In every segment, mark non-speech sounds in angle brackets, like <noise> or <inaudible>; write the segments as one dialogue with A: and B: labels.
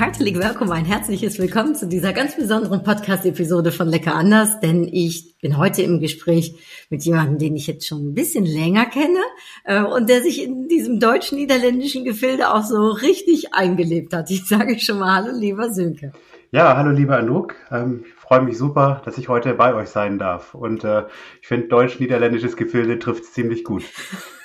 A: Herzlich willkommen, ein herzliches Willkommen zu dieser ganz besonderen Podcast-Episode von Lecker anders, denn ich bin heute im Gespräch mit jemandem, den ich jetzt schon ein bisschen länger kenne äh, und der sich in diesem deutsch-niederländischen Gefilde auch so richtig eingelebt hat. Ich sage schon mal Hallo, lieber Sönke.
B: Ja, hallo, lieber Anouk. Ähm, ich freue mich super, dass ich heute bei euch sein darf. Und äh, ich finde, deutsch-niederländisches Gefilde trifft es ziemlich gut. <laughs>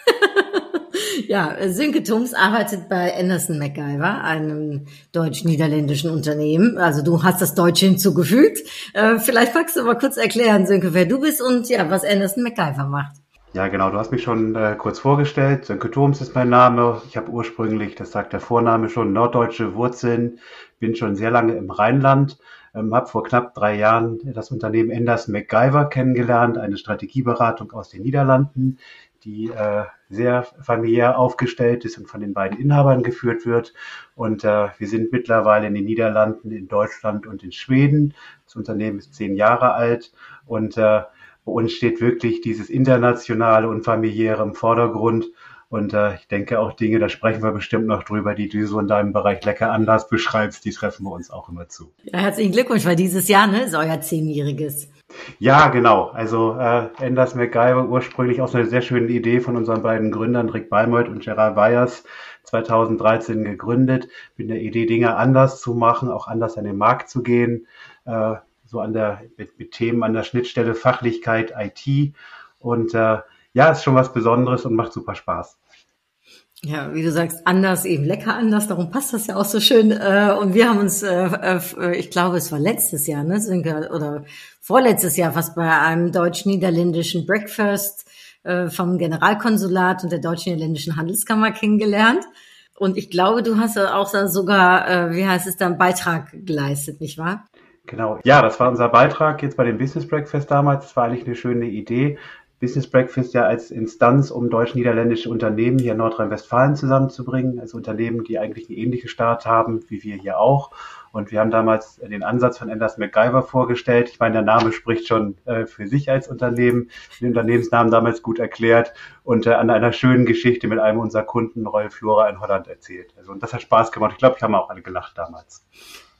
A: Ja, Sönke Tums arbeitet bei Anderson MacGyver, einem deutsch-niederländischen Unternehmen. Also du hast das Deutsche hinzugefügt. Äh, vielleicht magst du mal kurz erklären, Sönke, wer du bist und ja, was Anderson MacGyver macht.
B: Ja, genau. Du hast mich schon äh, kurz vorgestellt. Sönke Thoms ist mein Name. Ich habe ursprünglich, das sagt der Vorname schon, norddeutsche Wurzeln. Bin schon sehr lange im Rheinland. Ähm, habe vor knapp drei Jahren das Unternehmen Enders MacGyver kennengelernt, eine Strategieberatung aus den Niederlanden, die äh, sehr familiär aufgestellt ist und von den beiden Inhabern geführt wird. Und äh, wir sind mittlerweile in den Niederlanden, in Deutschland und in Schweden. Das Unternehmen ist zehn Jahre alt und äh, bei uns steht wirklich dieses internationale und familiäre im Vordergrund. Und äh, ich denke auch Dinge, da sprechen wir bestimmt noch drüber, die du so in deinem Bereich lecker anders beschreibst, die treffen wir uns auch immer zu.
A: Ja, herzlichen Glückwunsch, weil dieses Jahr ne, ist euer zehnjähriges.
B: Ja, genau. Also äh, Enders MacGyver ursprünglich aus einer sehr schönen Idee von unseren beiden Gründern, Rick Balmold und Gerard Weyers, 2013 gegründet, mit der Idee, Dinge anders zu machen, auch anders an den Markt zu gehen, äh, so an der, mit, mit Themen an der Schnittstelle Fachlichkeit, IT. Und äh, ja, ist schon was Besonderes und macht super Spaß.
A: Ja, wie du sagst, anders, eben lecker anders, darum passt das ja auch so schön. Äh, und wir haben uns, äh, äh, ich glaube, es war letztes Jahr, ne, oder vorletztes Jahr fast bei einem deutsch-niederländischen Breakfast vom Generalkonsulat und der deutsch-niederländischen Handelskammer kennengelernt. Und ich glaube, du hast auch sogar, wie heißt es dann, Beitrag geleistet, nicht wahr?
B: Genau. Ja, das war unser Beitrag jetzt bei dem Business Breakfast damals. Das war eigentlich eine schöne Idee. Business Breakfast ja als Instanz, um deutsch-niederländische Unternehmen hier in Nordrhein-Westfalen zusammenzubringen, also Unternehmen, die eigentlich eine ähnliche Start haben, wie wir hier auch. Und wir haben damals den Ansatz von Anders MacGyver vorgestellt. Ich meine, der Name spricht schon äh, für sich als Unternehmen, den Unternehmensnamen damals gut erklärt und äh, an einer schönen Geschichte mit einem unserer Kunden, Royal Flora in Holland, erzählt. Also, und das hat Spaß gemacht. Ich glaube, ich habe auch alle gelacht damals.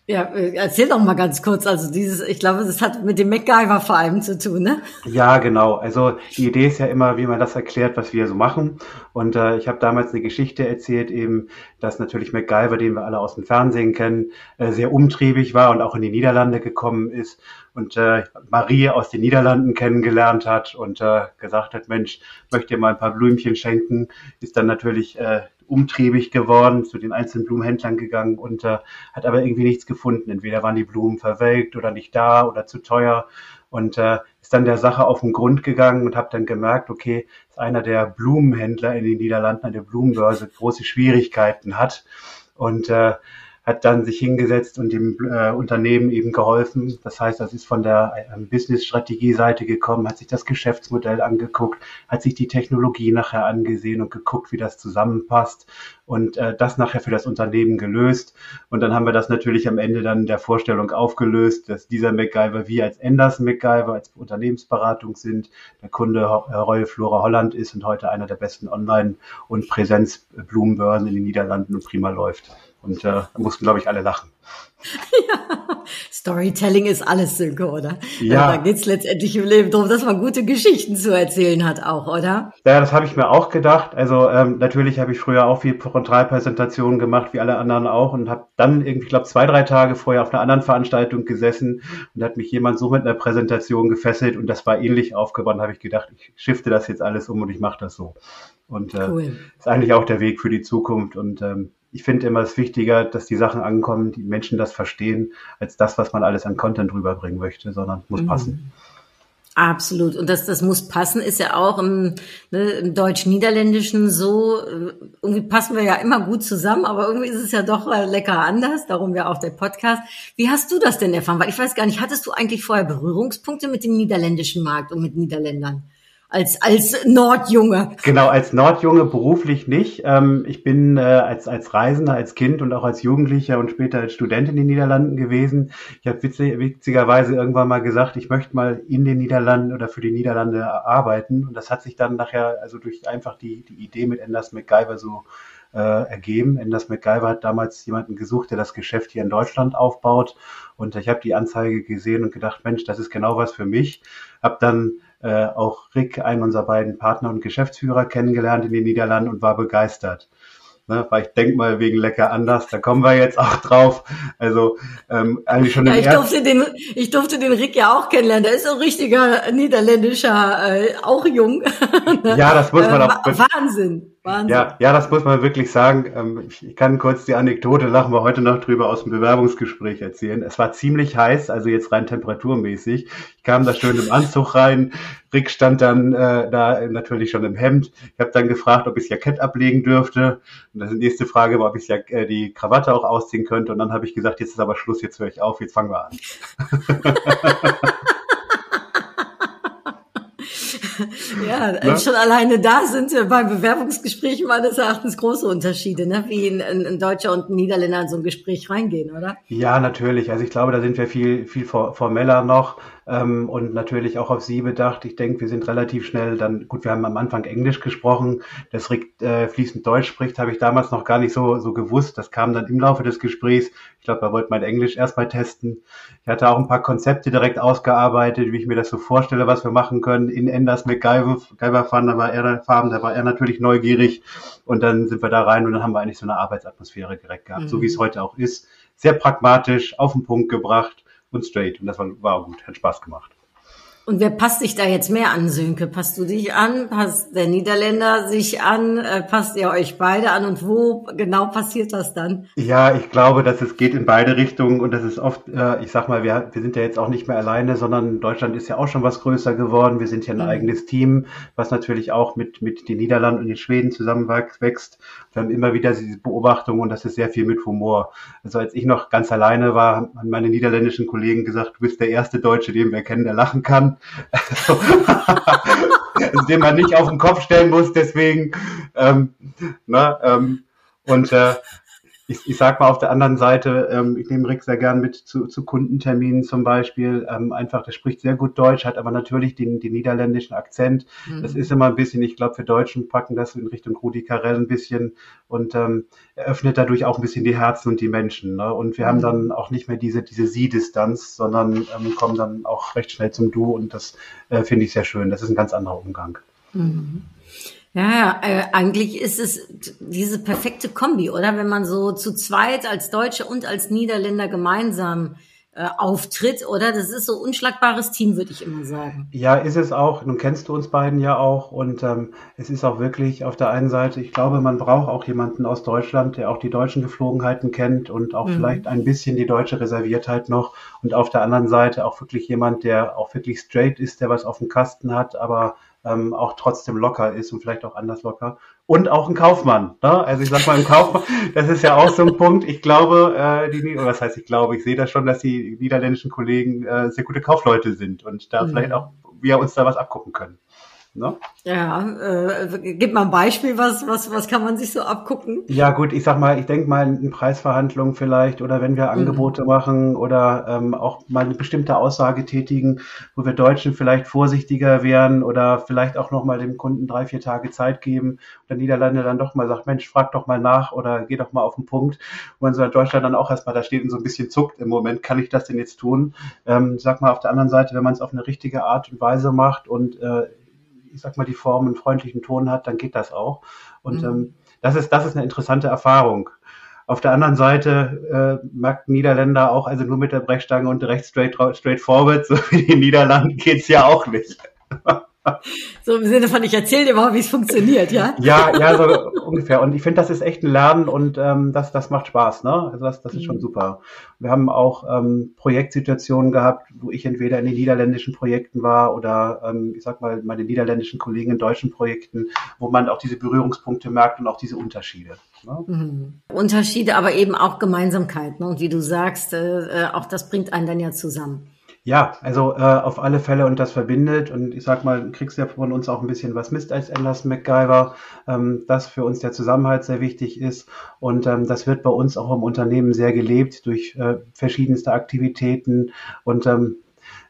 A: Ja, äh, erzähl doch mal ganz kurz. Also dieses, ich glaube, das hat mit dem MacGyver vor allem zu tun, ne?
B: Ja, genau. Also die Idee ist ja immer, wie man das erklärt, was wir so machen. Und äh, ich habe damals eine Geschichte erzählt, eben, dass natürlich MacGyver, den wir alle aus dem Fernsehen kennen, äh, sehr umtriebig war und auch in die Niederlande gekommen ist und äh, Marie aus den Niederlanden kennengelernt hat und äh, gesagt hat, Mensch, möchte dir mal ein paar Blümchen schenken, ist dann natürlich äh, umtriebig geworden, zu den einzelnen Blumenhändlern gegangen und äh, hat aber irgendwie nichts gefunden. Entweder waren die Blumen verwelkt oder nicht da oder zu teuer und äh, ist dann der Sache auf den Grund gegangen und habe dann gemerkt, okay, ist einer der Blumenhändler in den Niederlanden an der Blumenbörse große Schwierigkeiten hat und äh, hat dann sich hingesetzt und dem äh, Unternehmen eben geholfen. Das heißt, das ist von der äh, Business-Strategie-Seite gekommen, hat sich das Geschäftsmodell angeguckt, hat sich die Technologie nachher angesehen und geguckt, wie das zusammenpasst und äh, das nachher für das Unternehmen gelöst. Und dann haben wir das natürlich am Ende dann der Vorstellung aufgelöst, dass dieser MacGyver wie als Enders MacGyver, als Unternehmensberatung sind, der Kunde äh, Royal Flora Holland ist und heute einer der besten Online- und Präsenzblumenbörsen in den Niederlanden und prima läuft. Und äh, da mussten, glaube ich, alle lachen.
A: Ja, <laughs> Storytelling ist alles, Sönke, oder?
B: Ja.
A: Da geht's letztendlich im Leben darum, dass man gute Geschichten zu erzählen hat auch, oder?
B: Ja, das habe ich mir auch gedacht. Also ähm, natürlich habe ich früher auch viel Frontalpräsentationen gemacht, wie alle anderen auch, und habe dann irgendwie, ich glaube, zwei, drei Tage vorher auf einer anderen Veranstaltung gesessen und hat mich jemand so mit einer Präsentation gefesselt und das war ähnlich aufgebaut. habe ich gedacht, ich shifte das jetzt alles um und ich mache das so. Und äh, cool. ist eigentlich auch der Weg für die Zukunft. Und ähm, ich finde immer es wichtiger, dass die Sachen ankommen, die Menschen das verstehen, als das, was man alles an Content rüberbringen möchte, sondern muss mhm. passen.
A: Absolut. Und das, das muss passen, ist ja auch im, ne, im Deutsch-Niederländischen so. Irgendwie passen wir ja immer gut zusammen, aber irgendwie ist es ja doch lecker anders. Darum ja auch der Podcast. Wie hast du das denn erfahren? Weil ich weiß gar nicht, hattest du eigentlich vorher Berührungspunkte mit dem niederländischen Markt und mit Niederländern? Als als Nordjunge.
B: Genau, als Nordjunge beruflich nicht. Ähm, ich bin äh, als als Reisender, als Kind und auch als Jugendlicher und später als Student in den Niederlanden gewesen. Ich habe witzig, witzigerweise irgendwann mal gesagt, ich möchte mal in den Niederlanden oder für die Niederlande arbeiten. Und das hat sich dann nachher also durch einfach die die Idee mit Enders MacGyver so äh, ergeben. Enders MacGyver hat damals jemanden gesucht, der das Geschäft hier in Deutschland aufbaut. Und ich habe die Anzeige gesehen und gedacht, Mensch, das ist genau was für mich. Hab dann äh, auch Rick, einen unserer beiden Partner und Geschäftsführer, kennengelernt in den Niederlanden und war begeistert. Ne, weil ich denk mal wegen lecker anders, da kommen wir jetzt auch drauf. Also ähm, eigentlich schon
A: ja, ich durfte den ich durfte den Rick ja auch kennenlernen. Der ist so ein richtiger niederländischer, äh, auch jung. <laughs>
B: ja, das muss man auch.
A: Wahnsinn. Wahnsinn.
B: Ja, ja, das muss man wirklich sagen. Ähm, ich kann kurz die Anekdote, lachen wir heute noch drüber, aus dem Bewerbungsgespräch erzählen. Es war ziemlich heiß, also jetzt rein temperaturmäßig. Ich kam da schön im Anzug rein. Rick stand dann äh, da natürlich schon im Hemd. Ich habe dann gefragt, ob ich das Jackett ablegen dürfte. Und die nächste Frage war, ob ich ja, äh, die Krawatte auch ausziehen könnte. Und dann habe ich gesagt, jetzt ist aber Schluss, jetzt höre ich auf, jetzt fangen wir an. <laughs>
A: ja, ne? schon alleine da sind wir beim Bewerbungsgespräch meines Erachtens große Unterschiede, ne? wie ein, ein Deutscher und ein Niederländer in so ein Gespräch reingehen, oder?
B: Ja, natürlich. Also ich glaube, da sind wir viel, viel formeller noch ähm, und natürlich auch auf Sie bedacht. Ich denke, wir sind relativ schnell dann, gut, wir haben am Anfang Englisch gesprochen, dass Rick äh, fließend Deutsch spricht, habe ich damals noch gar nicht so, so gewusst. Das kam dann im Laufe des Gesprächs. Ich glaube, er wollte mein Englisch erstmal testen. Ich hatte auch ein paar Konzepte direkt ausgearbeitet, wie ich mir das so vorstelle, was wir machen können. In Enders MacGyver fahren, da war er, Farben, da war er natürlich neugierig. Und dann sind wir da rein und dann haben wir eigentlich so eine Arbeitsatmosphäre direkt gehabt, mhm. so wie es heute auch ist. Sehr pragmatisch, auf den Punkt gebracht und straight. Und das war, war gut, hat Spaß gemacht.
A: Und wer passt sich da jetzt mehr an, Sönke? Passt du dich an? Passt der Niederländer sich an? Äh, passt ihr euch beide an? Und wo genau passiert das dann?
B: Ja, ich glaube, dass es geht in beide Richtungen und das ist oft, äh, ich sag mal, wir, wir sind ja jetzt auch nicht mehr alleine, sondern Deutschland ist ja auch schon was größer geworden. Wir sind ja ein mhm. eigenes Team, was natürlich auch mit, mit den Niederlanden und den Schweden zusammenwächst. Wir haben immer wieder diese Beobachtung und das ist sehr viel mit Humor. Also als ich noch ganz alleine war, haben meine niederländischen Kollegen gesagt, du bist der erste Deutsche, den wir kennen, der lachen kann. <laughs> Also, den man nicht auf den Kopf stellen muss, deswegen. Ähm, na, ähm, und äh, ich, ich sag mal auf der anderen Seite, ähm, ich nehme Rick sehr gern mit zu, zu Kundenterminen zum Beispiel. Ähm, einfach, der spricht sehr gut Deutsch, hat aber natürlich den, den niederländischen Akzent. Mhm. Das ist immer ein bisschen, ich glaube, für Deutschen packen das in Richtung Rudi Carell ein bisschen und ähm, eröffnet dadurch auch ein bisschen die Herzen und die Menschen. Ne? Und wir mhm. haben dann auch nicht mehr diese, diese Sie-Distanz, sondern ähm, kommen dann auch recht schnell zum Du und das äh, finde ich sehr schön. Das ist ein ganz anderer Umgang.
A: Mhm. Ja, äh, eigentlich ist es diese perfekte Kombi, oder? Wenn man so zu zweit als Deutsche und als Niederländer gemeinsam äh, auftritt, oder? Das ist so unschlagbares Team, würde ich immer sagen.
B: Ja, ist es auch. Nun kennst du uns beiden ja auch und ähm, es ist auch wirklich auf der einen Seite, ich glaube, man braucht auch jemanden aus Deutschland, der auch die deutschen Geflogenheiten kennt und auch mhm. vielleicht ein bisschen die deutsche Reserviertheit noch und auf der anderen Seite auch wirklich jemand, der auch wirklich straight ist, der was auf dem Kasten hat, aber ähm, auch trotzdem locker ist und vielleicht auch anders locker. Und auch ein Kaufmann. Ne? Also ich sag mal, ein Kaufmann, <laughs> das ist ja auch so ein Punkt. Ich glaube, äh, die, oder was heißt ich glaube, ich sehe das schon, dass die niederländischen Kollegen äh, sehr gute Kaufleute sind und da mhm. vielleicht auch wir uns da was abgucken können.
A: Ne? Ja, äh, gib mal ein Beispiel, was, was, was kann man sich so abgucken?
B: Ja gut, ich sag mal, ich denke mal in Preisverhandlungen vielleicht oder wenn wir Angebote mhm. machen oder ähm, auch mal eine bestimmte Aussage tätigen, wo wir Deutschen vielleicht vorsichtiger wären oder vielleicht auch nochmal dem Kunden drei, vier Tage Zeit geben und der Niederlande dann doch mal sagt, Mensch, frag doch mal nach oder geh doch mal auf den Punkt. Und wenn so in Deutschland dann auch erstmal da steht und so ein bisschen zuckt im Moment, kann ich das denn jetzt tun? Ähm, sag mal auf der anderen Seite, wenn man es auf eine richtige Art und Weise macht und äh, ich sag mal, die Form einen freundlichen Ton hat, dann geht das auch. Und mhm. ähm, das ist, das ist eine interessante Erfahrung. Auf der anderen Seite äh, merkt Niederländer auch, also nur mit der Brechstange und recht straight, straight forward, so wie in Niederlanden geht's ja auch nicht. <laughs>
A: So im Sinne von, ich erzähle dir mal, wie es funktioniert, ja?
B: Ja, ja, so ungefähr. Und ich finde, das ist echt ein Lernen und ähm, das, das macht Spaß, ne? Also das, das ist schon mhm. super. Wir haben auch ähm, Projektsituationen gehabt, wo ich entweder in den niederländischen Projekten war oder ähm, ich sag mal meine niederländischen Kollegen in deutschen Projekten, wo man auch diese Berührungspunkte merkt und auch diese Unterschiede.
A: Ne? Mhm. Unterschiede, aber eben auch Gemeinsamkeiten. Ne? Und wie du sagst, äh, äh, auch das bringt einen dann ja zusammen.
B: Ja, also äh, auf alle Fälle und das verbindet und ich sag mal, kriegst ja von uns auch ein bisschen was Mist als Enders MacGyver, ähm, das für uns der Zusammenhalt sehr wichtig ist und ähm, das wird bei uns auch im Unternehmen sehr gelebt durch äh, verschiedenste Aktivitäten und ähm,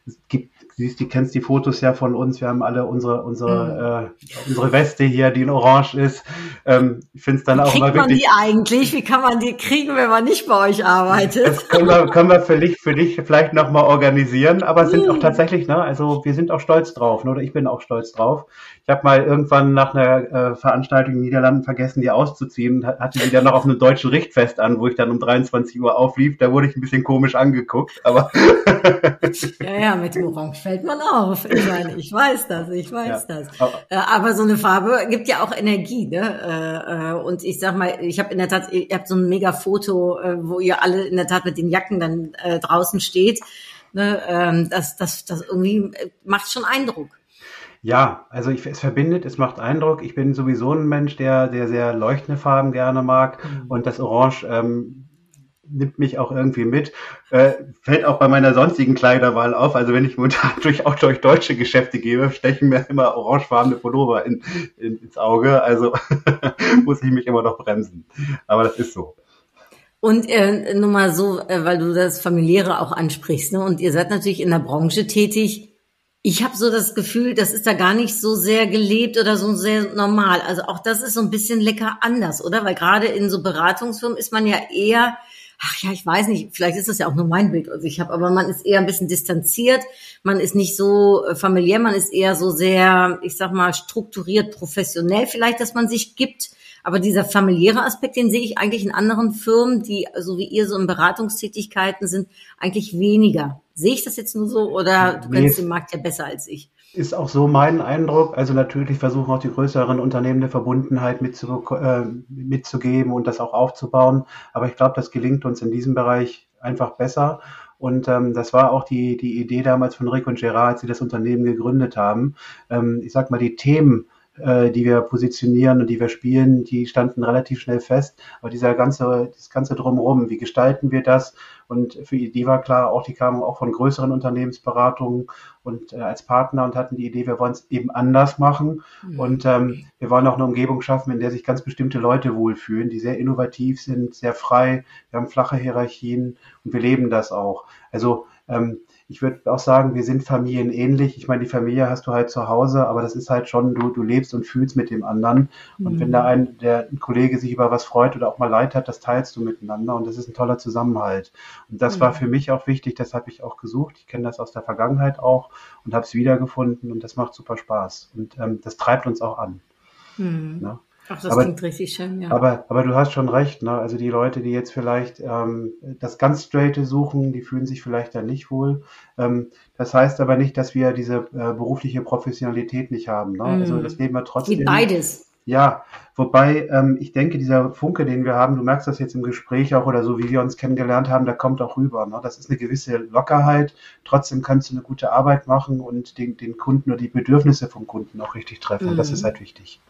B: es gibt siehst, du kennst die Fotos ja von uns. Wir haben alle unsere, unsere, mhm. äh, unsere Weste hier, die in Orange ist. Ähm, ich finde es dann
A: Wie
B: auch
A: immer
B: wirklich.
A: Wie man die eigentlich? Wie kann man die kriegen, wenn man nicht bei euch arbeitet?
B: Das können wir, können wir für dich, für dich vielleicht nochmal organisieren, aber es sind auch tatsächlich, ne, also wir sind auch stolz drauf, ne, oder ich bin auch stolz drauf. Ich habe mal irgendwann nach einer äh, Veranstaltung in den Niederlanden vergessen, die auszuziehen, hatte die dann noch auf einem deutschen Richtfest an, wo ich dann um 23 Uhr auflief. Da wurde ich ein bisschen komisch angeguckt, aber.
A: ja, ja, mit dem Orange fällt man auf. Ich meine, ich weiß das, ich weiß ja. das. Äh, aber so eine Farbe gibt ja auch Energie, ne? Äh, äh, und ich sag mal, ich habe in der Tat, ihr habt so ein mega Foto, wo ihr alle in der Tat mit den Jacken dann draußen steht. Ne? Ähm, das, das, das irgendwie macht schon Eindruck.
B: Ja, also ich, es verbindet, es macht Eindruck. Ich bin sowieso ein Mensch, der, der sehr leuchtende Farben gerne mag. Mhm. Und das Orange ähm, nimmt mich auch irgendwie mit. Äh, fällt auch bei meiner sonstigen Kleiderwahl auf. Also wenn ich momentan <laughs> durch, auch durch deutsche Geschäfte gehe, stechen mir immer orangefarbene Pullover in, in, ins Auge. Also <laughs> muss ich mich immer noch bremsen. Aber das ist so.
A: Und äh, nur mal so, äh, weil du das familiäre auch ansprichst, ne? Und ihr seid natürlich in der Branche tätig. Ich habe so das Gefühl, das ist da gar nicht so sehr gelebt oder so sehr normal. Also auch das ist so ein bisschen lecker anders, oder? Weil gerade in so Beratungsfirmen ist man ja eher ach ja, ich weiß nicht, vielleicht ist das ja auch nur mein Bild, also ich habe, aber man ist eher ein bisschen distanziert, man ist nicht so äh, familiär, man ist eher so sehr, ich sag mal, strukturiert, professionell vielleicht, dass man sich gibt. Aber dieser familiäre Aspekt, den sehe ich eigentlich in anderen Firmen, die so wie ihr so in Beratungstätigkeiten sind, eigentlich weniger. Sehe ich das jetzt nur so oder du nee, kennst den Markt ja besser als ich?
B: Ist auch so mein Eindruck. Also natürlich versuchen auch die größeren Unternehmen eine Verbundenheit mitzu, äh, mitzugeben und das auch aufzubauen. Aber ich glaube, das gelingt uns in diesem Bereich einfach besser. Und ähm, das war auch die, die Idee damals von Rick und Gerard, als sie das Unternehmen gegründet haben. Ähm, ich sag mal, die Themen, äh, die wir positionieren und die wir spielen, die standen relativ schnell fest. Aber dieser ganze, das ganze drumherum, wie gestalten wir das? Und für die war klar, auch die kamen auch von größeren Unternehmensberatungen und äh, als Partner und hatten die Idee, wir wollen es eben anders machen. Mhm. Und ähm, wir wollen auch eine Umgebung schaffen, in der sich ganz bestimmte Leute wohlfühlen, die sehr innovativ sind, sehr frei. Wir haben flache Hierarchien und wir leben das auch. Also ähm, ich würde auch sagen, wir sind familienähnlich. Ich meine, die Familie hast du halt zu Hause, aber das ist halt schon, du, du lebst und fühlst mit dem anderen. Und mhm. wenn da ein, der ein Kollege sich über was freut oder auch mal Leid hat, das teilst du miteinander und das ist ein toller Zusammenhalt. Und das mhm. war für mich auch wichtig, das habe ich auch gesucht. Ich kenne das aus der Vergangenheit auch und habe es wiedergefunden und das macht super Spaß. Und ähm, das treibt uns auch an.
A: Mhm. Ne? Ach, das aber, klingt richtig schön, ja.
B: Aber, aber du hast schon recht, ne? Also die Leute, die jetzt vielleicht ähm, das ganz Straighte suchen, die fühlen sich vielleicht da nicht wohl. Ähm, das heißt aber nicht, dass wir diese äh, berufliche Professionalität nicht haben. Ne? Mm. Also das leben wir trotzdem.
A: Wie beides.
B: Ja, wobei ähm, ich denke, dieser Funke, den wir haben, du merkst das jetzt im Gespräch auch oder so, wie wir uns kennengelernt haben, der kommt auch rüber. Ne? Das ist eine gewisse Lockerheit. Trotzdem kannst du eine gute Arbeit machen und den, den Kunden oder die Bedürfnisse vom Kunden auch richtig treffen. Mm. Das ist halt wichtig.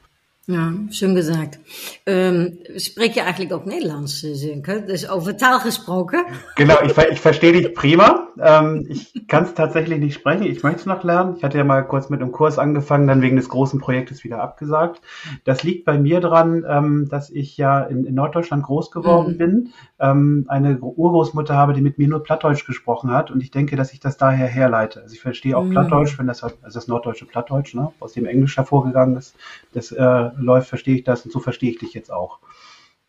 A: Ja, schön gesagt. Ähm, spreek je eigenlijk ook Nederlands, Zinke? Dus over taal gesproken?
B: Genau, ich, ich verstehe dich prima. Ähm, ich kann es tatsächlich nicht sprechen. Ich möchte es noch lernen. Ich hatte ja mal kurz mit einem Kurs angefangen, dann wegen des großen Projektes wieder abgesagt. Das liegt bei mir dran, ähm, dass ich ja in, in Norddeutschland groß geworden mhm. bin, ähm, eine Urgroßmutter habe, die mit mir nur Plattdeutsch gesprochen hat. Und ich denke, dass ich das daher herleite. Also ich verstehe auch mhm. Plattdeutsch, wenn das, also das norddeutsche Plattdeutsch, ne, aus dem Englisch hervorgegangen ist. Das äh, läuft, verstehe ich das und so verstehe ich dich jetzt auch.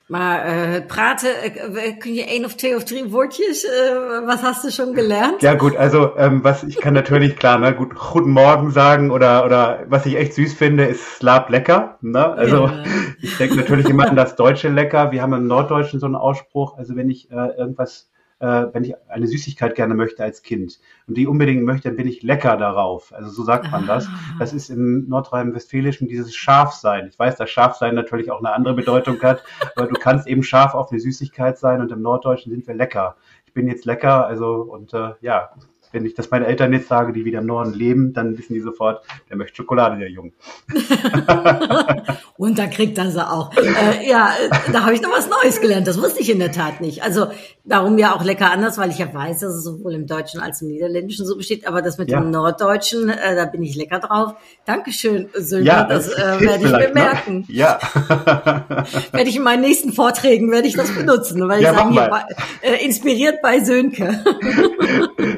A: Maar uh, praten, uh, kun je één of twee of drie woordjes? Uh, was hast du schon gelernt?
B: Ja gut, also ähm, was ich kann natürlich klar, ne, gut, guten Morgen sagen oder oder was ich echt süß finde, ist Slab lecker. Ne? Also ja. ich denke natürlich immer an das deutsche lecker. Wir haben im Norddeutschen so einen Ausspruch. Also wenn ich äh, irgendwas äh, wenn ich eine Süßigkeit gerne möchte als Kind und die unbedingt möchte, dann bin ich lecker darauf. Also so sagt man das. Ah. Das ist im Nordrhein-Westfälischen dieses Scharfsein. Ich weiß, dass Scharfsein natürlich auch eine andere Bedeutung hat, aber du kannst eben scharf auf eine Süßigkeit sein und im Norddeutschen sind wir lecker. Ich bin jetzt lecker, also und äh, ja, wenn ich das meinen Eltern jetzt sage, die wieder im Norden leben, dann wissen die sofort, der möchte Schokolade, der Junge. <laughs>
A: Und da kriegt er sie auch. Äh, ja, da habe ich noch was Neues gelernt. Das wusste ich in der Tat nicht. Also darum ja auch lecker anders, weil ich ja weiß, dass es sowohl im Deutschen als im Niederländischen so besteht. Aber das mit ja. dem Norddeutschen, äh, da bin ich lecker drauf. Dankeschön, Sönke.
B: Ja,
A: das, das äh, werde ich ne? bemerken.
B: Ne? Ja. <laughs> <laughs>
A: werde ich in meinen nächsten Vorträgen werde ich das benutzen, weil ja, ich sage hier, äh, inspiriert bei Sönke.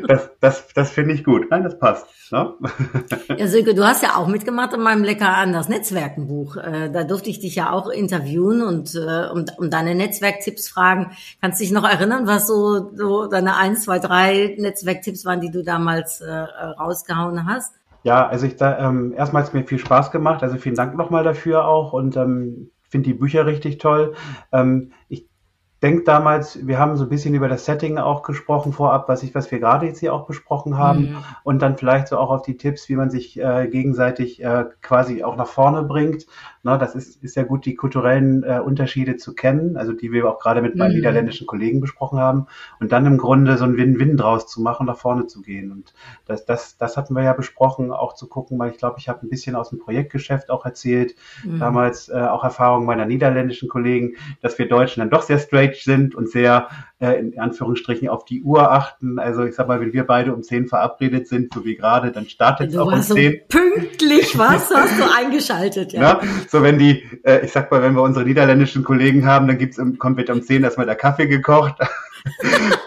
B: Das das, das finde ich gut. Nein, das passt. Ne?
A: ja, Sönke, du hast ja auch mitgemacht in meinem Lecker anders Netzwerkenbuch. Äh, da durfte ich dich ja auch interviewen und äh, um, um deine Netzwerktipps fragen. Kannst du dich noch erinnern, was so, so deine eins, zwei, drei Netzwerktipps waren, die du damals äh, rausgehauen hast?
B: Ja, also ich da ähm, erstmal hat mir viel Spaß gemacht. Also vielen Dank nochmal dafür auch und ähm, finde die Bücher richtig toll. Ähm, ich denke damals, wir haben so ein bisschen über das Setting auch gesprochen vorab, was ich, was wir gerade jetzt hier auch besprochen haben mhm. und dann vielleicht so auch auf die Tipps, wie man sich äh, gegenseitig äh, quasi auch nach vorne bringt. Na, das ist, ist ja gut, die kulturellen äh, Unterschiede zu kennen, also die wir auch gerade mit meinen mhm. niederländischen Kollegen besprochen haben und dann im Grunde so ein Win-Win draus zu machen, nach vorne zu gehen. Und das, das, das hatten wir ja besprochen, auch zu gucken, weil ich glaube, ich habe ein bisschen aus dem Projektgeschäft auch erzählt, mhm. damals äh, auch Erfahrungen meiner niederländischen Kollegen, dass wir Deutschen dann doch sehr straight sind und sehr äh, in Anführungsstrichen auf die Uhr achten. Also ich sag mal, wenn wir beide um zehn verabredet sind, so wie gerade, dann startet es auch um zehn.
A: So pünktlich, was hast du <laughs> eingeschaltet, ja. ja
B: so wenn die, äh, ich sag mal, wenn wir unsere niederländischen Kollegen haben, dann gibt's kommt wird um 10 erstmal der Kaffee gekocht.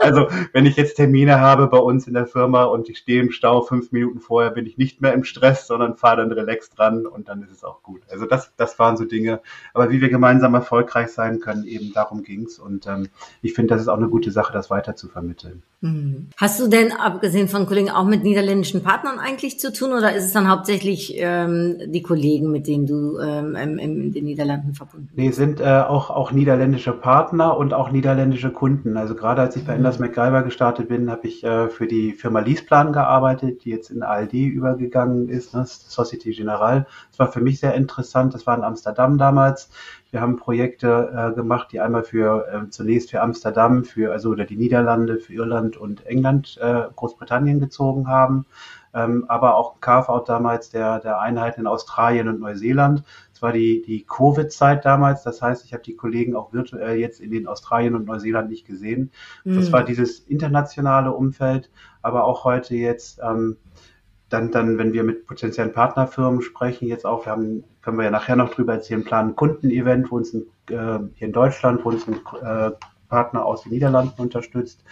B: Also wenn ich jetzt Termine habe bei uns in der Firma und ich stehe im Stau fünf Minuten vorher, bin ich nicht mehr im Stress, sondern fahre dann relaxed dran und dann ist es auch gut. Also das, das waren so Dinge. Aber wie wir gemeinsam erfolgreich sein können, eben darum ging's. Und ähm, ich finde, das ist auch eine gute Sache, das weiter zu vermitteln.
A: Mhm. Hast du denn, abgesehen von Kollegen, auch mit niederländischen Partnern eigentlich zu tun oder ist es dann hauptsächlich ähm, die Kollegen, mit denen du ähm, in den Niederlanden verbunden bist?
B: Nee, sind äh, auch, auch niederländische Partner und auch niederländische Kunden. Also gerade als ich bei Enders MacGyver gestartet bin, habe ich äh, für die Firma Leaseplan gearbeitet, die jetzt in ALD übergegangen ist, ne, Societe Generale. Das war für mich sehr interessant. Das war in Amsterdam damals. Wir haben Projekte äh, gemacht, die einmal für äh, zunächst für Amsterdam, für also oder die Niederlande, für Irland und England, äh, Großbritannien gezogen haben, ähm, aber auch Carve-out damals der der Einheiten in Australien und Neuseeland war die, die Covid-Zeit damals. Das heißt, ich habe die Kollegen auch virtuell jetzt in den Australien und Neuseeland nicht gesehen. Mhm. Das war dieses internationale Umfeld, aber auch heute jetzt, ähm, dann, dann, wenn wir mit potenziellen Partnerfirmen sprechen, jetzt auch, wir haben, können wir ja nachher noch drüber erzählen, planen ein Kundenevent, wo uns ein, äh, hier in Deutschland, wo uns ein äh, Partner aus den Niederlanden unterstützt.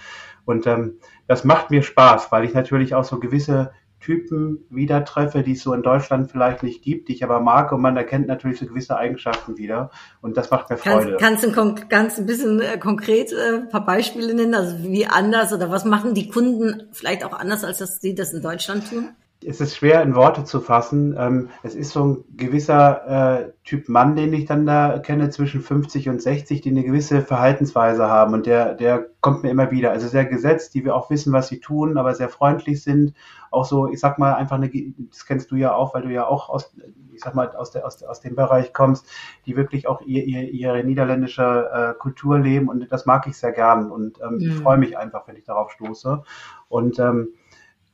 B: Und ähm, das macht mir Spaß, weil ich natürlich auch so gewisse Typen wieder treffe, die es so in Deutschland vielleicht nicht gibt, die ich aber mag und man erkennt natürlich so gewisse Eigenschaften wieder und das macht mir Freude.
A: Kannst, kannst du ganz ein bisschen äh, konkret äh, ein paar Beispiele nennen, also wie anders oder was machen die Kunden vielleicht auch anders, als dass sie das in Deutschland tun?
B: Es ist schwer in Worte zu fassen. Ähm, es ist so ein gewisser äh, Typ Mann, den ich dann da kenne, zwischen 50 und 60, die eine gewisse Verhaltensweise haben und der, der kommt mir immer wieder. Also sehr gesetzt, die wir auch wissen, was sie tun, aber sehr freundlich sind. Auch so, ich sag mal, einfach eine, das kennst du ja auch, weil du ja auch aus, ich sag mal, aus, der, aus, aus dem Bereich kommst, die wirklich auch ihr, ihr, ihre niederländische äh, Kultur leben und das mag ich sehr gern und ähm, mhm. ich freue mich einfach, wenn ich darauf stoße. Und ähm,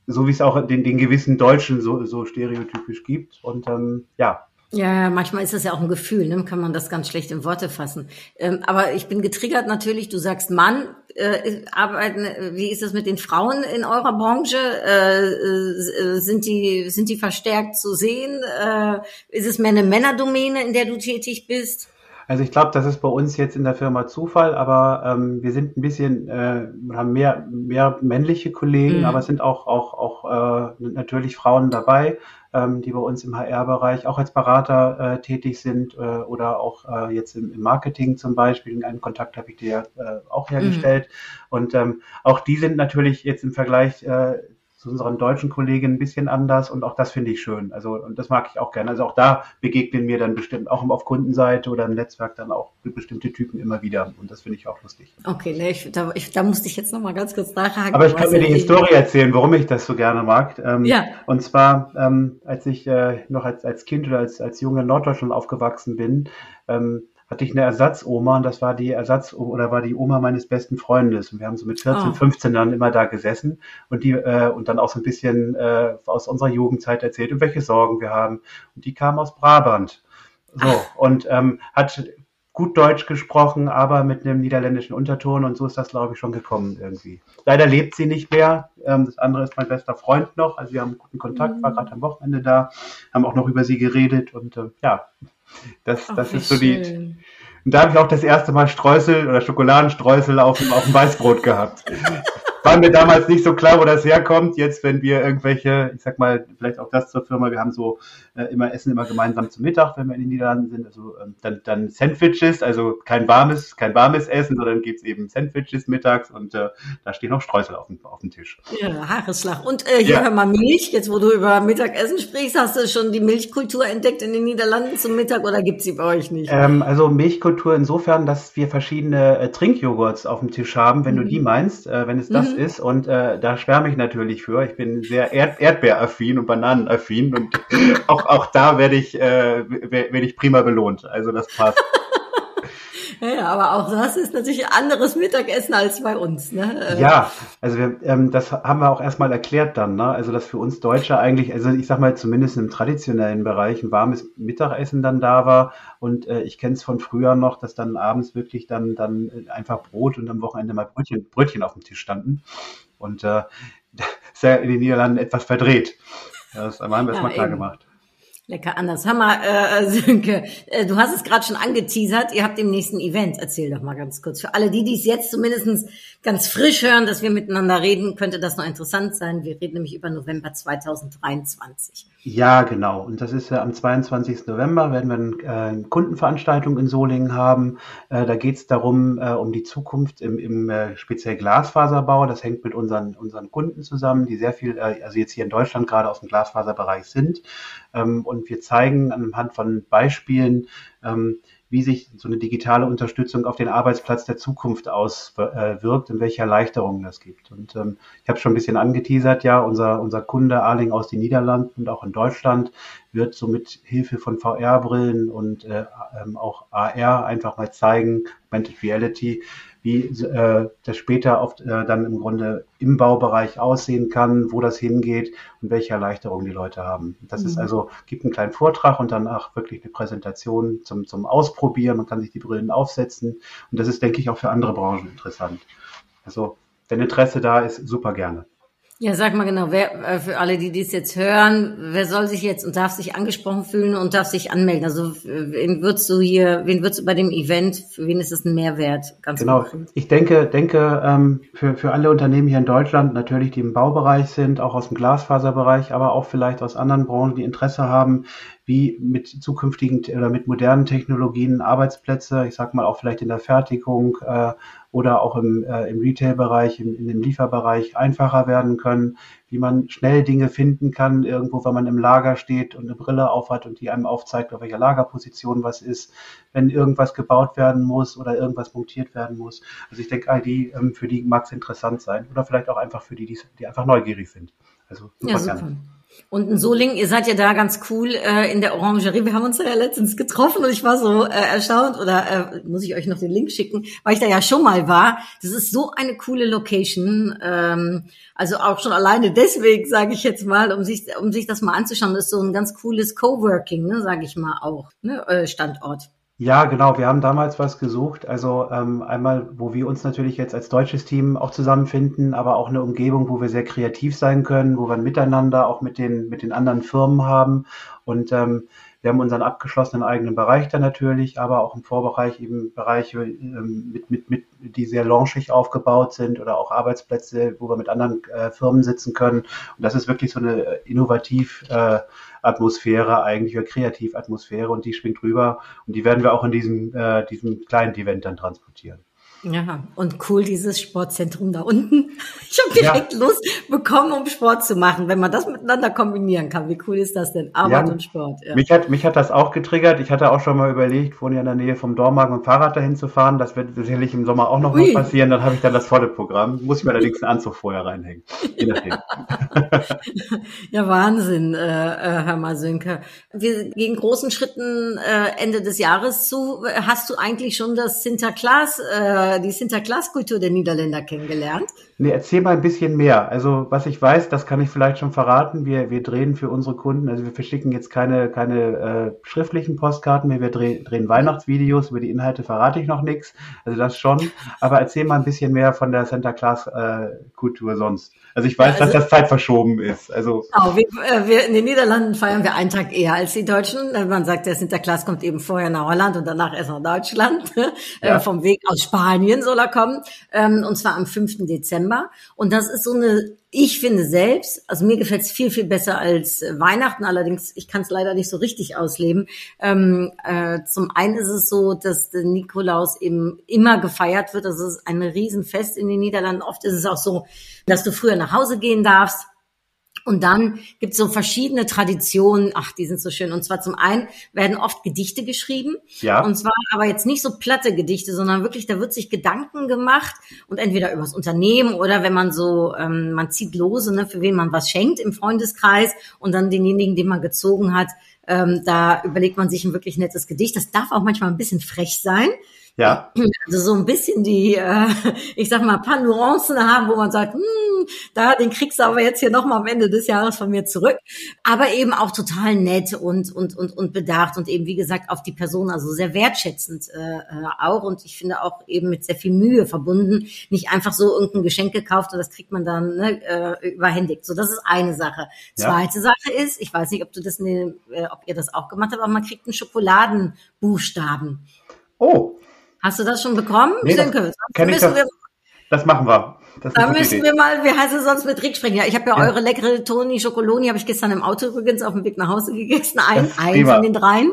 B: so wie es auch den, den gewissen Deutschen so, so stereotypisch gibt. Und ähm, ja,
A: ja, manchmal ist das ja auch ein Gefühl, ne? kann man das ganz schlecht in Worte fassen. Ähm, aber ich bin getriggert natürlich, du sagst Mann, äh, arbeiten, wie ist das mit den Frauen in eurer Branche? Äh, äh, sind, die, sind die verstärkt zu sehen? Äh, ist es mehr eine Männerdomäne, in der du tätig bist?
B: Also ich glaube, das ist bei uns jetzt in der Firma Zufall, aber ähm, wir sind ein bisschen, äh, haben mehr, mehr männliche Kollegen, mhm. aber es sind auch, auch, auch äh, natürlich Frauen dabei, ähm, die bei uns im HR-Bereich auch als Berater äh, tätig sind äh, oder auch äh, jetzt im, im Marketing zum Beispiel. Einen Kontakt habe ich dir äh, auch hergestellt. Mhm. Und ähm, auch die sind natürlich jetzt im Vergleich äh, zu unseren deutschen Kollegen ein bisschen anders und auch das finde ich schön. Also und das mag ich auch gerne. Also auch da begegnen mir dann bestimmt auch auf Kundenseite oder im Netzwerk dann auch bestimmte Typen immer wieder und das finde ich auch lustig.
A: Okay, nee, ich, da, ich, da musste ich jetzt noch mal ganz kurz nachhaken.
B: Aber ich kann mir die Historie erzählen, warum ich das so gerne mag. Ähm, ja. Und zwar, ähm, als ich äh, noch als, als Kind oder als, als Junge in Norddeutschland aufgewachsen bin, ähm, hatte ich eine Ersatzoma und das war die Ersatz oder war die Oma meines besten Freundes. Und wir haben so mit 14, oh. 15 dann immer da gesessen und die äh, und dann auch so ein bisschen äh, aus unserer Jugendzeit erzählt und welche Sorgen wir haben. Und die kam aus Brabant. So, Ach. und ähm, hat gut Deutsch gesprochen, aber mit einem niederländischen Unterton und so ist das, glaube ich, schon gekommen irgendwie. Leider lebt sie nicht mehr. Ähm, das andere ist mein bester Freund noch. Also wir haben guten Kontakt, war gerade am Wochenende da, haben auch noch über sie geredet und äh, ja, das, das ist so schön. die. Und da habe ich auch das erste Mal Streusel oder Schokoladenstreusel auf auf dem Weißbrot gehabt war mir damals nicht so klar, wo das herkommt. Jetzt, wenn wir irgendwelche, ich sag mal, vielleicht auch das zur Firma, wir haben so äh, immer Essen immer gemeinsam zum Mittag, wenn wir in den Niederlanden sind. Also ähm, dann, dann Sandwiches, also kein warmes, kein warmes Essen, sondern gibt's eben Sandwiches mittags und äh, da stehen auch Streusel auf dem, auf dem Tisch.
A: Ja, Haareslag. Und äh, hier ja. hör mal Milch. Jetzt, wo du über Mittagessen sprichst, hast du schon die Milchkultur entdeckt in den Niederlanden zum Mittag oder gibt's sie bei euch nicht?
B: Ähm, also Milchkultur insofern, dass wir verschiedene äh, Trinkjoghurts auf dem Tisch haben, wenn mhm. du die meinst, äh, wenn es das mhm. Ist. Und äh, da schwärme ich natürlich für. Ich bin sehr Erd Erdbeeraffin und Bananenaffin und <laughs> auch, auch da werde ich, äh, werde ich prima belohnt. Also das passt. <laughs>
A: Ja, aber auch das ist natürlich ein anderes Mittagessen als bei uns. Ne?
B: Ja, also wir, ähm, das haben wir auch erstmal erklärt dann. Ne? Also dass für uns Deutsche eigentlich, also ich sag mal zumindest im traditionellen Bereich ein warmes Mittagessen dann da war. Und äh, ich kenne es von früher noch, dass dann abends wirklich dann, dann einfach Brot und am Wochenende mal Brötchen, Brötchen auf dem Tisch standen. Und äh, <laughs> ist ja in den Niederlanden etwas verdreht. Das haben wir ja, mal klar gemacht.
A: Lecker anders. Hammer, äh, <laughs> Sönke. Äh, du hast es gerade schon angeteasert. Ihr habt im nächsten Event. Erzähl doch mal ganz kurz. Für alle die, die es jetzt zumindest ganz frisch hören, dass wir miteinander reden, könnte das noch interessant sein. Wir reden nämlich über November 2023.
B: Ja, genau. Und das ist ja am 22. November werden wir eine äh, Kundenveranstaltung in Solingen haben. Äh, da geht es darum, äh, um die Zukunft im, im äh, speziell Glasfaserbau. Das hängt mit unseren, unseren Kunden zusammen, die sehr viel, äh, also jetzt hier in Deutschland gerade aus dem Glasfaserbereich sind. Ähm, und wir zeigen anhand von Beispielen, ähm, wie sich so eine digitale Unterstützung auf den Arbeitsplatz der Zukunft auswirkt und welche Erleichterungen das gibt. Und ähm, ich habe schon ein bisschen angeteasert, ja, unser, unser Kunde Arling aus den Niederlanden und auch in Deutschland wird so mit Hilfe von VR-Brillen und äh, ähm, auch AR einfach mal zeigen, Augmented Reality, wie äh, das später oft äh, dann im Grunde im Baubereich aussehen kann, wo das hingeht und welche Erleichterungen die Leute haben. Das mhm. ist also, gibt einen kleinen Vortrag und danach wirklich eine Präsentation zum, zum Ausprobieren. Man kann sich die Brillen aufsetzen und das ist, denke ich, auch für andere Branchen interessant. Also, wenn Interesse da ist, super gerne.
A: Ja, sag mal genau, wer, äh, für alle, die dies jetzt hören, wer soll sich jetzt und darf sich angesprochen fühlen und darf sich anmelden? Also, wen würdest du hier, wen würdest du bei dem Event, für wen ist es ein Mehrwert?
B: Ganz genau. Konkret? Ich denke, denke, ähm, für, für alle Unternehmen hier in Deutschland, natürlich, die im Baubereich sind, auch aus dem Glasfaserbereich, aber auch vielleicht aus anderen Branchen, die Interesse haben, wie mit zukünftigen oder mit modernen Technologien Arbeitsplätze, ich sag mal auch vielleicht in der Fertigung äh, oder auch im, äh, im Retail-Bereich, in, in dem Lieferbereich einfacher werden können, wie man schnell Dinge finden kann, irgendwo, wenn man im Lager steht und eine Brille aufhat und die einem aufzeigt, auf welcher Lagerposition was ist, wenn irgendwas gebaut werden muss oder irgendwas montiert werden muss. Also ich denke, ID, ähm, für die mag es interessant sein oder vielleicht auch einfach für die, die, die einfach neugierig sind. Also super, ja, super. gerne.
A: Und in Solingen, ihr seid ja da ganz cool äh, in der Orangerie. Wir haben uns ja letztens getroffen und ich war so äh, erstaunt oder äh, muss ich euch noch den Link schicken, weil ich da ja schon mal war. Das ist so eine coole Location. Ähm, also auch schon alleine deswegen, sage ich jetzt mal, um sich, um sich das mal anzuschauen, das ist so ein ganz cooles Coworking, ne, sage ich mal auch, ne, äh, Standort.
B: Ja, genau. Wir haben damals was gesucht. Also ähm, einmal, wo wir uns natürlich jetzt als deutsches Team auch zusammenfinden, aber auch eine Umgebung, wo wir sehr kreativ sein können, wo wir ein Miteinander auch mit den mit den anderen Firmen haben. Und ähm, wir haben unseren abgeschlossenen eigenen Bereich da natürlich, aber auch im Vorbereich eben Bereiche, ähm, mit, mit, mit, die sehr launchig aufgebaut sind oder auch Arbeitsplätze, wo wir mit anderen äh, Firmen sitzen können. Und das ist wirklich so eine innovativ äh, Atmosphäre eigentlich, oder Kreativatmosphäre und die schwingt rüber und die werden wir auch in diesem, äh, diesem kleinen Event dann transportieren.
A: Ja, und cool dieses Sportzentrum da unten. <laughs> Ich habe direkt ja. Lust bekommen, um Sport zu machen, wenn man das miteinander kombinieren kann. Wie cool ist das denn? Arbeit ja, und Sport.
B: Ja. Mich, hat, mich hat das auch getriggert. Ich hatte auch schon mal überlegt, wohne ja in der Nähe vom Dormagen mit dem Fahrrad dahin zu fahren. Das wird sicherlich im Sommer auch noch Ui. mal passieren. Dann habe ich dann das volle Programm. Muss ich mir allerdings einen Anzug vorher reinhängen. Je <laughs>
A: ja, Wahnsinn, äh, äh, Herr Masünke. Wir gehen großen Schritten äh, Ende des Jahres zu. Hast du eigentlich schon das Sinterklaas äh, die Sinterklaas-Kultur der Niederländer kennengelernt.
B: Nee, erzähl mal ein bisschen mehr. Also was ich weiß, das kann ich vielleicht schon verraten. Wir, wir drehen für unsere Kunden, also wir verschicken jetzt keine, keine äh, schriftlichen Postkarten mehr, wir dreh, drehen Weihnachtsvideos, über die Inhalte verrate ich noch nichts. Also das schon. Aber erzähl mal ein bisschen mehr von der Sinterklaas-Kultur äh, sonst. Also ich weiß, ja, also, dass das zeitverschoben ist. Also
A: genau, wir, äh, wir, in den Niederlanden feiern wir einen Tag eher als die Deutschen. Äh, man sagt, der Sinterklaas kommt eben vorher nach Holland und danach erst nach Deutschland. <laughs> Äh, ja. vom Weg aus Spanien soll er kommen. Ähm, und zwar am 5. Dezember. Und das ist so eine ich finde selbst, also mir gefällt es viel, viel besser als Weihnachten, allerdings, ich kann es leider nicht so richtig ausleben. Ähm, äh, zum einen ist es so, dass der Nikolaus eben immer gefeiert wird. Das ist ein Riesenfest in den Niederlanden. Oft ist es auch so, dass du früher nach Hause gehen darfst und dann gibt es so verschiedene Traditionen, ach, die sind so schön. Und zwar zum einen werden oft Gedichte geschrieben. Ja. Und zwar aber jetzt nicht so platte Gedichte, sondern wirklich, da wird sich Gedanken gemacht und entweder übers Unternehmen oder wenn man so, ähm, man zieht Lose, ne, für wen man was schenkt im Freundeskreis und dann denjenigen, den man gezogen hat, ähm, da überlegt man sich ein wirklich nettes Gedicht. Das darf auch manchmal ein bisschen frech sein. Ja. Also so ein bisschen die, äh, ich sag mal, paar Nuancen haben, wo man sagt, hm, da, den kriegst du aber jetzt hier nochmal am Ende des Jahres von mir zurück. Aber eben auch total nett und, und, und, und bedacht und eben, wie gesagt, auf die Person, also sehr wertschätzend äh, auch. Und ich finde auch eben mit sehr viel Mühe verbunden, nicht einfach so irgendein Geschenk gekauft und das kriegt man dann ne, äh, überhändigt. So, das ist eine Sache. Zweite ja. Sache ist, ich weiß nicht, ob du das, ne, ob ihr das auch gemacht habt, aber man kriegt einen Schokoladenbuchstaben.
B: Oh.
A: Hast du das schon bekommen?
B: Nee, das kenn ich das, das machen wir. Das
A: da müssen wir mal, wie heißt es sonst mit Rick sprechen? Ja, ich habe ja, ja, eure leckere Toni Schokoloni, habe ich gestern im Auto übrigens auf dem Weg nach Hause gegessen. Ein, ein von den dreien.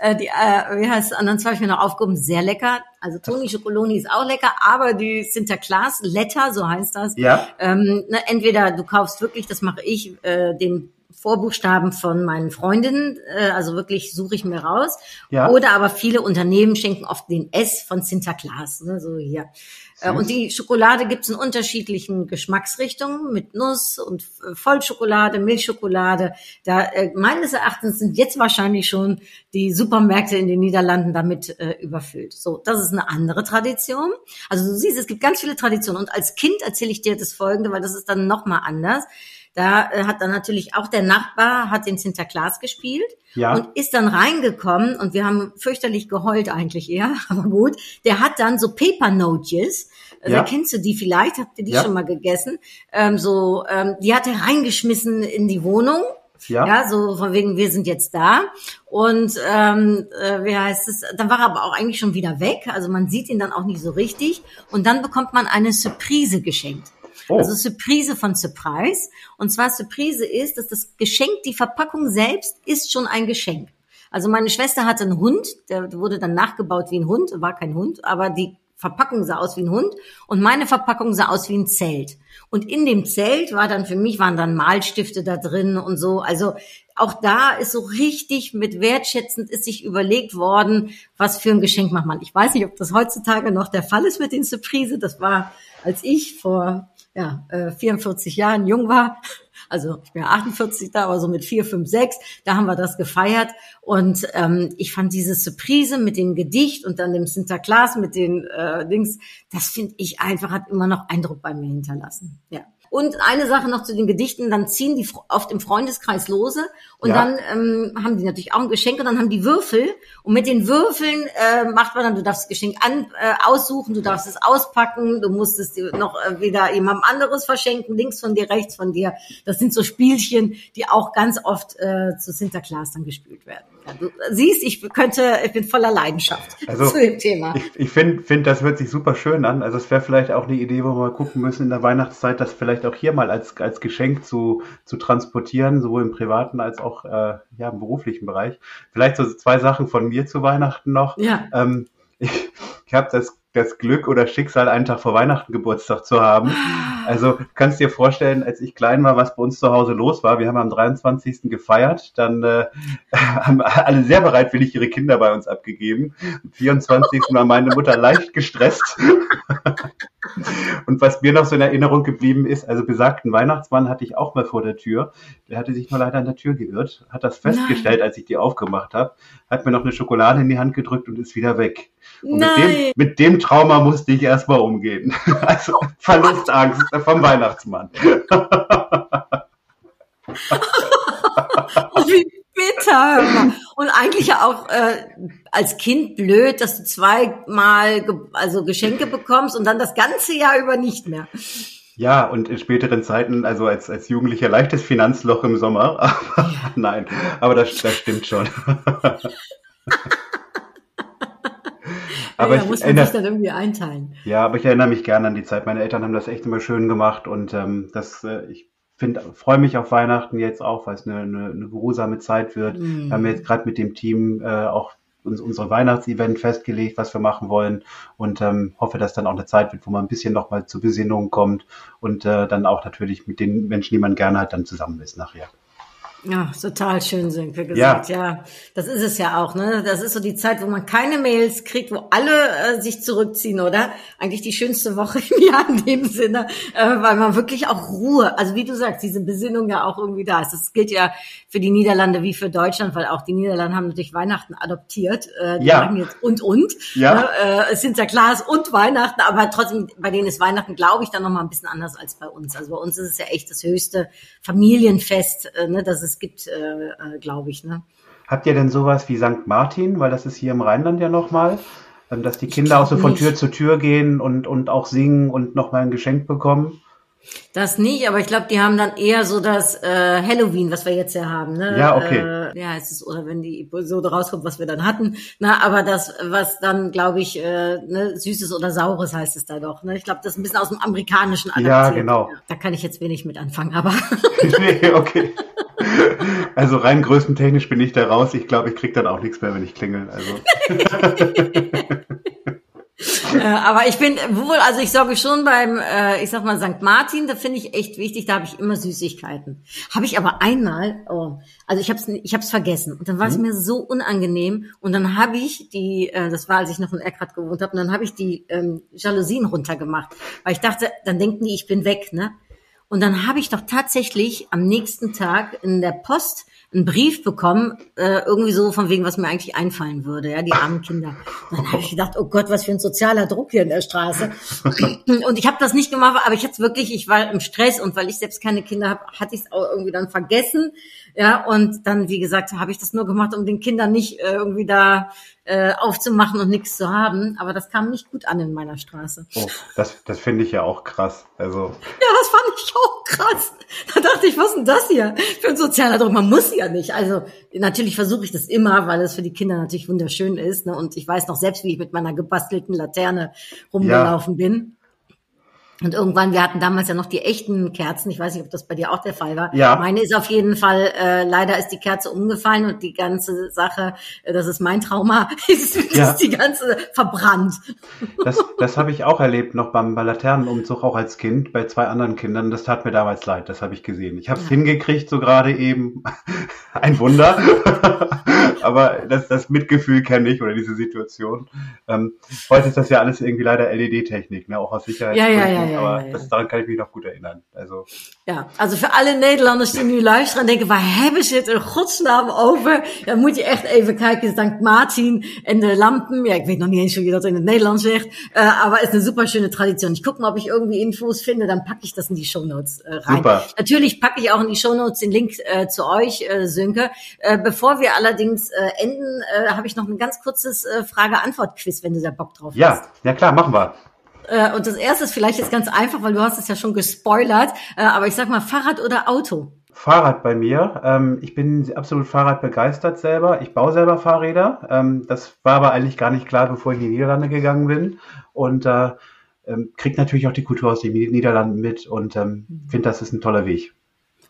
A: Äh, die, äh, wie heißt es? Anderen zwei habe ich mir noch aufgehoben. Sehr lecker. Also Toni Schokoloni ist auch lecker, aber die Sinterklaas Letter, so heißt das. Ja. Ähm, ne, entweder du kaufst wirklich, das mache ich, äh, den Vorbuchstaben von meinen Freundinnen, äh, also wirklich suche ich mir raus. Ja. Oder aber viele Unternehmen schenken oft den S von Sinterklaas, ne, so hier. Äh, und die Schokolade gibt's in unterschiedlichen Geschmacksrichtungen mit Nuss und Vollschokolade, Milchschokolade. Da äh, meines Erachtens sind jetzt wahrscheinlich schon die Supermärkte in den Niederlanden damit äh, überfüllt. So, das ist eine andere Tradition. Also du siehst, es gibt ganz viele Traditionen. Und als Kind erzähle ich dir das Folgende, weil das ist dann noch mal anders. Da äh, hat dann natürlich auch der Nachbar hat den Sinterklaas gespielt ja. und ist dann reingekommen und wir haben fürchterlich geheult eigentlich eher, <laughs> aber gut. Der hat dann so Paper Notes, also ja. kennst du die vielleicht? Habt ihr die ja. schon mal gegessen? Ähm, so, ähm, die hat er reingeschmissen in die Wohnung. Ja. ja, so von wegen, wir sind jetzt da. Und ähm, äh, wie heißt es? Dann war er aber auch eigentlich schon wieder weg. Also man sieht ihn dann auch nicht so richtig. Und dann bekommt man eine Surprise geschenkt. Oh. Also Surprise von Surprise. Und zwar Surprise ist, dass das Geschenk, die Verpackung selbst ist schon ein Geschenk. Also meine Schwester hatte einen Hund, der wurde dann nachgebaut wie ein Hund, war kein Hund, aber die Verpackung sah aus wie ein Hund und meine Verpackung sah aus wie ein Zelt. Und in dem Zelt war dann für mich waren dann Malstifte da drin und so. Also auch da ist so richtig mit wertschätzend ist sich überlegt worden, was für ein Geschenk macht man. Ich weiß nicht, ob das heutzutage noch der Fall ist mit den Surprise. Das war, als ich vor ja, äh, 44 Jahren jung war, also ich bin ja 48 da, aber so mit 4, 5, 6, da haben wir das gefeiert. Und ähm, ich fand diese Surprise mit dem Gedicht und dann dem Sinterklaas mit den äh, Dings, das finde ich einfach, hat immer noch Eindruck bei mir hinterlassen. Ja. Und eine Sache noch zu den Gedichten, dann ziehen die oft im Freundeskreis lose und ja. dann ähm, haben die natürlich auch ein Geschenk und dann haben die Würfel und mit den Würfeln äh, macht man dann, du darfst das Geschenk an, äh, aussuchen, du darfst es auspacken, du musst es dir noch äh, wieder jemandem anderes verschenken, links von dir, rechts von dir. Das sind so Spielchen, die auch ganz oft äh, zu Sinterklaas dann gespielt werden. Du siehst, ich könnte, ich bin voller Leidenschaft
B: also, zu dem Thema. Ich, ich finde, find, das hört sich super schön an. Also es wäre vielleicht auch eine Idee, wo wir mal gucken müssen in der Weihnachtszeit, das vielleicht auch hier mal als, als Geschenk zu, zu transportieren, sowohl im privaten als auch äh, ja, im beruflichen Bereich. Vielleicht so zwei Sachen von mir zu Weihnachten noch. Ja. Ähm, <laughs> ich ich habe das das Glück oder Schicksal, einen Tag vor Weihnachten Geburtstag zu haben. Also kannst dir vorstellen, als ich klein war, was bei uns zu Hause los war. Wir haben am 23. gefeiert, dann äh, <laughs> haben alle sehr bereitwillig ihre Kinder bei uns abgegeben. Am 24. war meine Mutter leicht gestresst. <laughs> Und was mir noch so in Erinnerung geblieben ist, also besagten Weihnachtsmann hatte ich auch mal vor der Tür. Der hatte sich nur leider an der Tür geirrt, hat das festgestellt, Nein. als ich die aufgemacht habe, hat mir noch eine Schokolade in die Hand gedrückt und ist wieder weg. Und Nein. mit dem, mit dem Trauma musste ich erstmal umgehen. <laughs> Also Verlustangst vom Weihnachtsmann. <laughs>
A: Wie bitter. Und eigentlich ja auch äh, als Kind blöd, dass du zweimal ge also Geschenke bekommst und dann das ganze Jahr über nicht mehr.
B: Ja, und in späteren Zeiten, also als, als Jugendlicher leichtes Finanzloch im Sommer. Aber. <laughs> Nein, aber das, das stimmt schon.
A: Aber ja, da muss man erinnere, sich dann irgendwie einteilen.
B: Ja, aber ich erinnere mich gerne an die Zeit. Meine Eltern haben das echt immer schön gemacht und ähm, das, äh, ich freue mich auf Weihnachten jetzt auch, weil es eine, eine, eine geruhsame Zeit wird. Mm. Wir haben jetzt gerade mit dem Team äh, auch uns, unsere Weihnachtsevent festgelegt, was wir machen wollen und ähm, hoffe, dass dann auch eine Zeit wird, wo man ein bisschen nochmal zur Besinnung kommt und äh, dann auch natürlich mit den Menschen, die man gerne hat, dann zusammen ist nachher.
A: Ja, total schön, sind wir gesagt. Ja. ja, das ist es ja auch. Ne? Das ist so die Zeit, wo man keine Mails kriegt, wo alle äh, sich zurückziehen, oder? Eigentlich die schönste Woche im Jahr in dem Sinne, äh, weil man wirklich auch Ruhe, also wie du sagst, diese Besinnung ja auch irgendwie da ist. Das gilt ja für die Niederlande wie für Deutschland, weil auch die Niederlande haben natürlich Weihnachten adoptiert. Äh, die ja. sagen jetzt und und. Ja. Ne? Äh, es sind ja klar, es und Weihnachten, aber trotzdem, bei denen ist Weihnachten, glaube ich, dann nochmal ein bisschen anders als bei uns. Also bei uns ist es ja echt das höchste Familienfest, äh, ne? das ist es gibt, äh, äh, glaube ich. Ne?
B: Habt ihr denn sowas wie St. Martin, weil das ist hier im Rheinland ja nochmal, ähm, dass die Kinder auch so von nicht. Tür zu Tür gehen und, und auch singen und nochmal ein Geschenk bekommen?
A: Das nicht, aber ich glaube, die haben dann eher so das äh, Halloween, was wir jetzt ja haben. Ne?
B: Ja, okay.
A: Äh, ja, es ist, oder wenn die Episode rauskommt, was wir dann hatten. Na, aber das, was dann, glaube ich, äh, ne, Süßes oder Saures heißt es da doch. Ne? Ich glaube, das ist ein bisschen aus dem Amerikanischen
B: adaptiert. Ja, genau.
A: Da kann ich jetzt wenig mit anfangen, aber. <laughs>
B: nee, okay. <laughs> Also rein größentechnisch bin ich da raus. Ich glaube, ich krieg dann auch nichts mehr, wenn ich klingel. Also. <laughs>
A: äh, aber ich bin wohl, also ich sorge schon beim, äh, ich sag mal, St. Martin, da finde ich echt wichtig, da habe ich immer Süßigkeiten. Habe ich aber einmal, oh, also ich habe es ich hab's vergessen und dann war es mhm. mir so unangenehm und dann habe ich die, äh, das war, als ich noch in Erkrath gewohnt habe, und dann habe ich die ähm, Jalousien runtergemacht, weil ich dachte, dann denken die, ich bin weg, ne? Und dann habe ich doch tatsächlich am nächsten Tag in der Post einen Brief bekommen, äh, irgendwie so von wegen, was mir eigentlich einfallen würde, ja, die armen Kinder. Dann habe ich gedacht, oh Gott, was für ein sozialer Druck hier in der Straße. <laughs> Und ich habe das nicht gemacht, aber ich hatte wirklich, ich war im Stress und weil ich selbst keine Kinder habe, hatte ich es auch irgendwie dann vergessen. Ja, und dann, wie gesagt, habe ich das nur gemacht, um den Kindern nicht äh, irgendwie da äh, aufzumachen und nichts zu haben. Aber das kam nicht gut an in meiner Straße.
B: Oh, das, das finde ich ja auch krass. Also.
A: Ja, das fand ich auch krass. Da dachte ich, was ist denn das hier für ein sozialer Druck? Man muss ja nicht. Also natürlich versuche ich das immer, weil es für die Kinder natürlich wunderschön ist. Ne? Und ich weiß noch selbst, wie ich mit meiner gebastelten Laterne rumgelaufen ja. bin. Und irgendwann, wir hatten damals ja noch die echten Kerzen. Ich weiß nicht, ob das bei dir auch der Fall war. Ja. Meine ist auf jeden Fall, äh, leider ist die Kerze umgefallen und die ganze Sache, äh, das ist mein Trauma, <laughs> ist, ja. ist die ganze verbrannt.
B: Das, das habe ich auch erlebt, noch beim, beim Laternenumzug, auch als Kind, bei zwei anderen Kindern. Das tat mir damals leid, das habe ich gesehen. Ich habe es ja. hingekriegt, so gerade eben. <laughs> Ein Wunder. <laughs> Aber das, das Mitgefühl kenne ich oder diese Situation. Ähm, heute ist das ja alles irgendwie leider LED-Technik, ne? auch aus Sicherheitsgründen. Ja, ja, ja, ja, aber das, daran kann ich mich noch gut erinnern. Also.
A: Ja, also für alle Nederlanders die nu luisteren en denken, waar hebben ze het in godsnaam over? Dan moet je echt even kijken, St. Martin en de lampen. Ja, ik weet nog niet eens hoe je dat in het Nederlands zegt, uh, aber ist eine super schöne Tradition. Ich gucke mal, ob ich irgendwie Infos finde, dann packe ich das in die Shownotes äh, rein. Super. Natürlich packe ich auch in die Shownotes den Link äh, zu euch, äh, Sönke. Äh, bevor wir allerdings äh, enden, äh, habe ich noch ein ganz kurzes äh, Frage-Antwort-Quiz, wenn du da Bock drauf
B: ja,
A: hast.
B: Ja, ja klar, machen wir.
A: Äh, und das erste ist vielleicht jetzt ganz einfach, weil du hast es ja schon gespoilert. Äh, aber ich sag mal, Fahrrad oder Auto?
B: Fahrrad bei mir. Ähm, ich bin absolut Fahrrad begeistert selber. Ich baue selber Fahrräder. Ähm, das war aber eigentlich gar nicht klar, bevor ich in die Niederlande gegangen bin. Und äh, ähm, kriegt natürlich auch die Kultur aus den Niederlanden mit und ähm, finde, das ist ein toller Weg.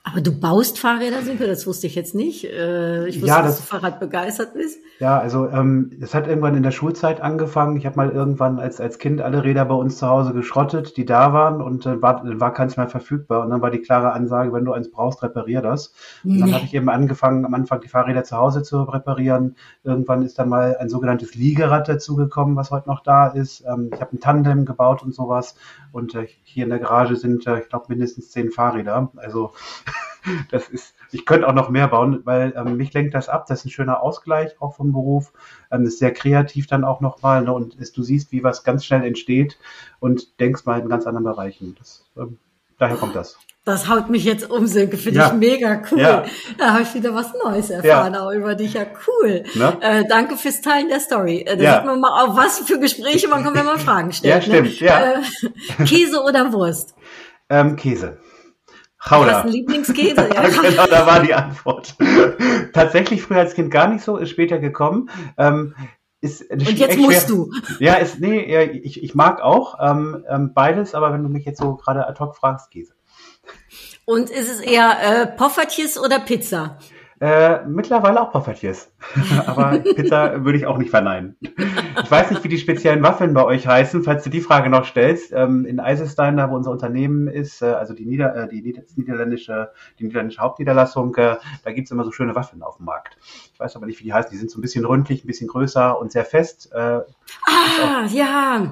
A: Aber du baust Fahrräder, Simpe, das wusste ich jetzt nicht. Äh, ich wusste,
B: Ja,
A: dass
B: das-
A: du Fahrrad begeistert bist.
B: Ja, also ähm, es hat irgendwann in der Schulzeit angefangen. Ich habe mal irgendwann als, als Kind alle Räder bei uns zu Hause geschrottet, die da waren und äh, war, dann war keins mehr verfügbar. Und dann war die klare Ansage, wenn du eins brauchst, reparier das. Und dann
A: Nee.
B: habe ich eben angefangen, am Anfang die Fahrräder zu Hause zu reparieren. Irgendwann ist dann mal ein sogenanntes Liegerad dazugekommen, was heute noch da ist. Ähm, ich habe ein Tandem gebaut und sowas. Und äh, hier in der Garage sind, äh, ich glaube, mindestens zehn Fahrräder. Also <laughs> das ist, ich könnte auch noch mehr bauen, weil ähm, mich lenkt das ab. Das ist ein schöner Ausgleich auch vom Beruf. Ähm, ist sehr kreativ dann auch nochmal. Ne? Und ist, du siehst, wie was ganz schnell entsteht und denkst mal in ganz anderen Bereichen. Das, ähm, daher kommt das.
A: Das haut mich jetzt um, Silke. Finde
B: Ja.
A: ich mega cool.
B: Ja.
A: Da habe ich wieder was Neues erfahren, auch über dich. Ja, cool.
B: Ne?
A: Äh, danke fürs Teilen der Story. Äh, da
B: Ja.
A: sieht man mal, auf was für Gespräche man kommt, wenn man <laughs> Fragen stellt.
B: Ja, stimmt,
A: Ne?
B: ja.
A: Äh, Käse oder Wurst? <laughs>
B: Ähm, Käse.
A: Du hast
B: Chauda.
A: Lieblingskäse? Ja. <laughs>
B: genau, da war die Antwort. <laughs> Tatsächlich früher als Kind gar nicht so, ist später gekommen. Ähm, ist
A: Und jetzt musst du.
B: Ja, ist, nee, ja, ich, ich mag auch ähm, ähm, beides, aber wenn du mich jetzt so gerade ad hoc fragst, Käse.
A: Und ist es eher äh, Poffertjes oder Pizza?
B: Äh, mittlerweile auch Poffertjes. <laughs> Aber Pizza würde ich auch nicht verneinen. Ich weiß nicht, wie die speziellen Waffeln bei euch heißen, falls du die Frage noch stellst. Ähm, in Eisenstein, da wo unser Unternehmen ist, äh, also die, Nieder äh, die Nieder niederländische, die niederländische Hauptniederlassung, äh, da gibt's immer so schöne Waffeln auf dem Markt. Ich weiß aber nicht, wie die heißen. Die sind so ein bisschen rundlich, ein bisschen größer und sehr fest. Äh,
A: Ah, ja.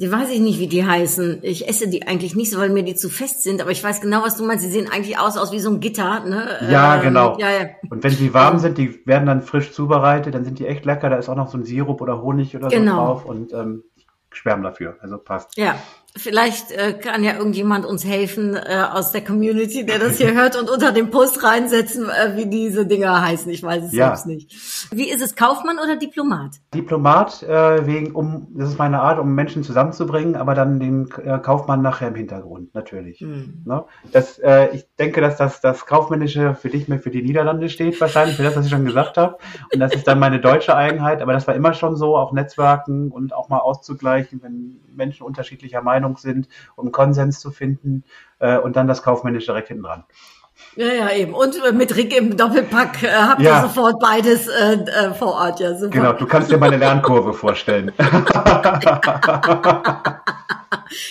A: Die weiß ich nicht, wie die heißen. Ich esse die eigentlich nicht so, weil mir die zu fest sind. Aber ich weiß genau, was du meinst. Sie sehen eigentlich aus, aus wie so ein Gitter. Ne?
B: Ja,
A: Ähm,
B: genau.
A: Ja, ja.
B: und wenn sie warm sind, die werden dann frisch zubereitet, dann sind die echt lecker. Da ist auch noch so ein Sirup oder Honig oder so
A: Genau.
B: drauf und ähm, ich schwärme dafür. Also passt.
A: Ja, vielleicht äh, kann ja irgendjemand uns helfen äh, aus der Community, der das hier hört und unter dem Post reinsetzen, äh, wie diese Dinger heißen. Ich weiß es
B: Ja.
A: selbst nicht. Wie ist es, Kaufmann oder Diplomat?
B: Diplomat, äh, wegen, um, das ist meine Art, um Menschen zusammenzubringen, aber dann den äh, Kaufmann nachher im Hintergrund, natürlich.
A: Hm.
B: Ne? Das, äh, ich denke, dass das, das Kaufmännische für dich mehr für die Niederlande steht, wahrscheinlich, für das, was ich schon gesagt habe. Und das ist dann meine deutsche Eigenheit, aber das war immer schon so, auch Netzwerken und auch mal auszugleichen, wenn Menschen unterschiedlicher Meinung sind, um Konsens zu finden äh, und dann das Kaufmännische direkt hinten dran.
A: Ja, ja, eben. Und äh, mit Rick im Doppelpack äh, habt
B: Ja.
A: ihr sofort beides äh, äh, vor Ort. Ja, super.
B: Genau, du kannst dir meine Lernkurve vorstellen. <laughs>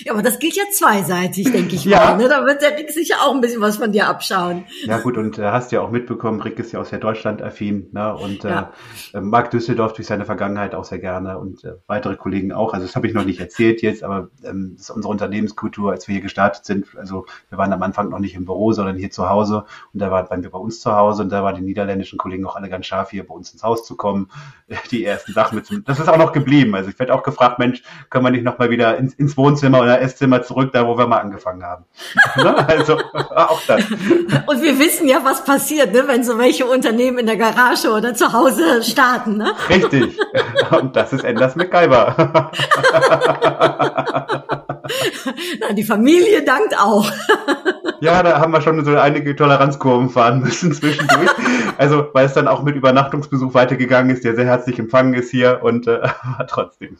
A: Ja, aber das gilt ja zweiseitig, denke ich
B: Ja.
A: mal. Ne? Da wird der Rick sicher auch ein bisschen was von dir abschauen.
B: Ja gut, und äh, hast ja auch mitbekommen, Rick ist ja auch sehr Deutschland-affin ne? und
A: Ja.
B: äh, mag Düsseldorf durch seine Vergangenheit auch sehr gerne und äh, weitere Kollegen auch. Also das habe ich noch nicht erzählt jetzt, aber ähm, das ist unsere Unternehmenskultur, als wir hier gestartet sind. Also wir waren am Anfang noch nicht im Büro, sondern hier zu Hause und da waren, wir bei uns zu Hause und da waren die niederländischen Kollegen auch alle ganz scharf, hier bei uns ins Haus zu kommen, <laughs> die ersten Sachen mit zum, Das ist auch noch geblieben. Also ich werde auch gefragt, Mensch, können wir nicht noch mal wieder ins, ins Wohnzimmer oder Esszimmer zurück, da wo wir mal angefangen haben. <laughs> ne? Also <laughs> auch das.
A: Und wir wissen ja, was passiert, ne, wenn so welche Unternehmen in der Garage oder zu Hause starten. Ne?
B: Richtig. <laughs> Und das ist Enders MacGyver. <laughs>
A: Na, die Familie dankt auch. <laughs>
B: Ja, da haben wir schon so einige Toleranzkurven fahren müssen zwischendurch. Also, weil es dann auch mit Übernachtungsbesuch weitergegangen ist, der sehr herzlich empfangen ist hier und äh, trotzdem.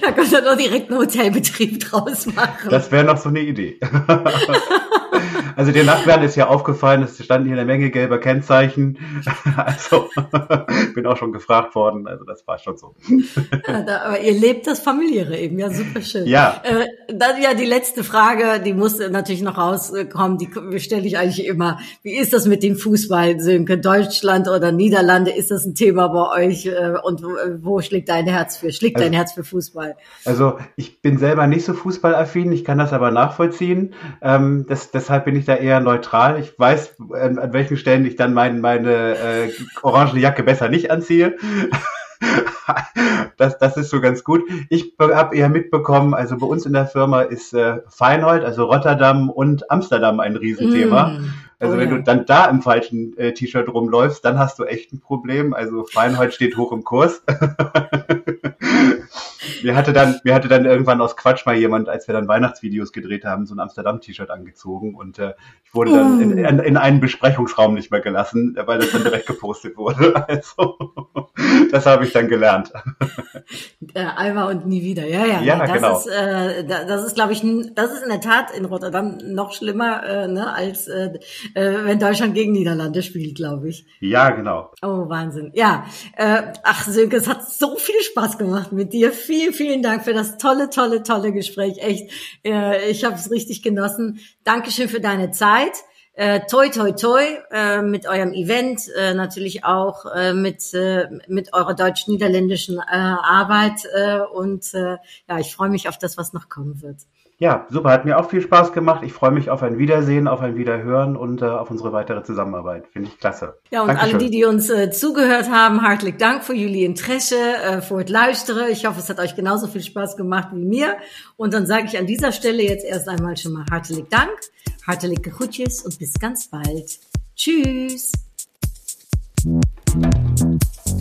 A: Da könnt ihr doch direkt einen Hotelbetrieb draus machen.
B: Das wäre noch so eine Idee. <laughs> Also der Nachbarn ist ja aufgefallen, es standen hier eine Menge gelber Kennzeichen. <laughs> Also <laughs> bin auch schon gefragt worden. Also das war schon so.
A: Ja, da, aber ihr lebt das Familiäre eben, ja, super schön.
B: Ja.
A: Äh, dann ja die letzte Frage, die muss natürlich noch rauskommen, die stelle ich eigentlich immer. Wie ist das mit dem Fußball, Sönke? Deutschland oder Niederlande, ist das ein Thema bei euch? Äh, Und wo, schlägt dein Herz für? Schlägt dein Herz für Fußball?
B: Also ich bin selber nicht so fußballaffin, ich kann das aber nachvollziehen. Ähm, das, deshalb bin ich da eher neutral. Ich weiß, an, an welchen Stellen ich dann mein, meine äh, orangene Jacke besser nicht anziehe. <laughs> das, das ist so ganz gut. Ich habe eher mitbekommen, also bei uns in der Firma ist äh, Feinhold, also Rotterdam und Amsterdam ein Riesenthema.
A: Mm.
B: Also
A: Oh
B: wenn
A: ja.
B: du dann da im falschen äh, T-Shirt rumläufst, dann hast du echt ein Problem. Also Feinhold steht hoch im Kurs. <laughs> mir hatte dann, mir hatte dann irgendwann aus Quatsch mal jemand, als wir dann Weihnachtsvideos gedreht haben, so ein Amsterdam-T-Shirt angezogen und äh, ich wurde dann in, in, in einen Besprechungsraum nicht mehr gelassen, weil das dann direkt gepostet wurde. <laughs> Also das habe ich dann gelernt.
A: Äh, einmal und nie wieder. Ja, ja.
B: Ja,
A: das
B: genau.
A: Ist, äh, da- das ist, glaube ich, das ist in der Tat in Rotterdam noch schlimmer, äh, ne, als äh, äh, wenn Deutschland gegen Niederlande spielt, glaube ich.
B: Ja, genau.
A: Oh, Wahnsinn. Ja, äh, ach Sönke, es hat so viel Spaß gemacht mit dir. Vielen, vielen Dank für das tolle, tolle, tolle Gespräch. Echt, äh, ich habe es richtig genossen. Dankeschön für deine Zeit. Äh, toi, toi, toi äh, mit eurem Event, äh, natürlich auch äh, mit, äh, mit eurer deutsch-niederländischen äh, Arbeit. Äh, und äh, ja, ich freue mich auf das, was noch kommen wird.
B: Ja, super. Hat mir auch viel Spaß gemacht. Ich freue mich auf ein Wiedersehen, auf ein Wiederhören und äh, auf unsere weitere Zusammenarbeit. Finde ich klasse.
A: Ja, und
B: Dankeschön.
A: alle die, die uns äh, zugehört haben, hartelijk dank voor jullie Interesse, äh, voor het luisteren. Ich hoffe, es hat euch genauso viel Spaß gemacht wie mir. Und dann sage ich an dieser Stelle jetzt erst einmal schon mal hartelijk dank, hartelijke groetjes und bis ganz bald. Tschüss.